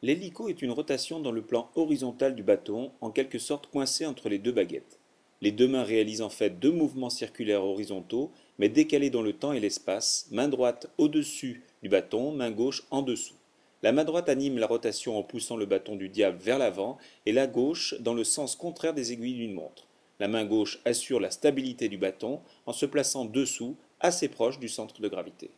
L'hélico est une rotation dans le plan horizontal du bâton, en quelque sorte coincé entre les deux baguettes. Les deux mains réalisent en fait deux mouvements circulaires horizontaux, mais décalés dans le temps et l'espace, main droite au-dessus du bâton, main gauche en dessous. La main droite anime la rotation en poussant le bâton du diable vers l'avant et la gauche dans le sens contraire des aiguilles d'une montre. La main gauche assure la stabilité du bâton en se plaçant dessous, assez proche du centre de gravité.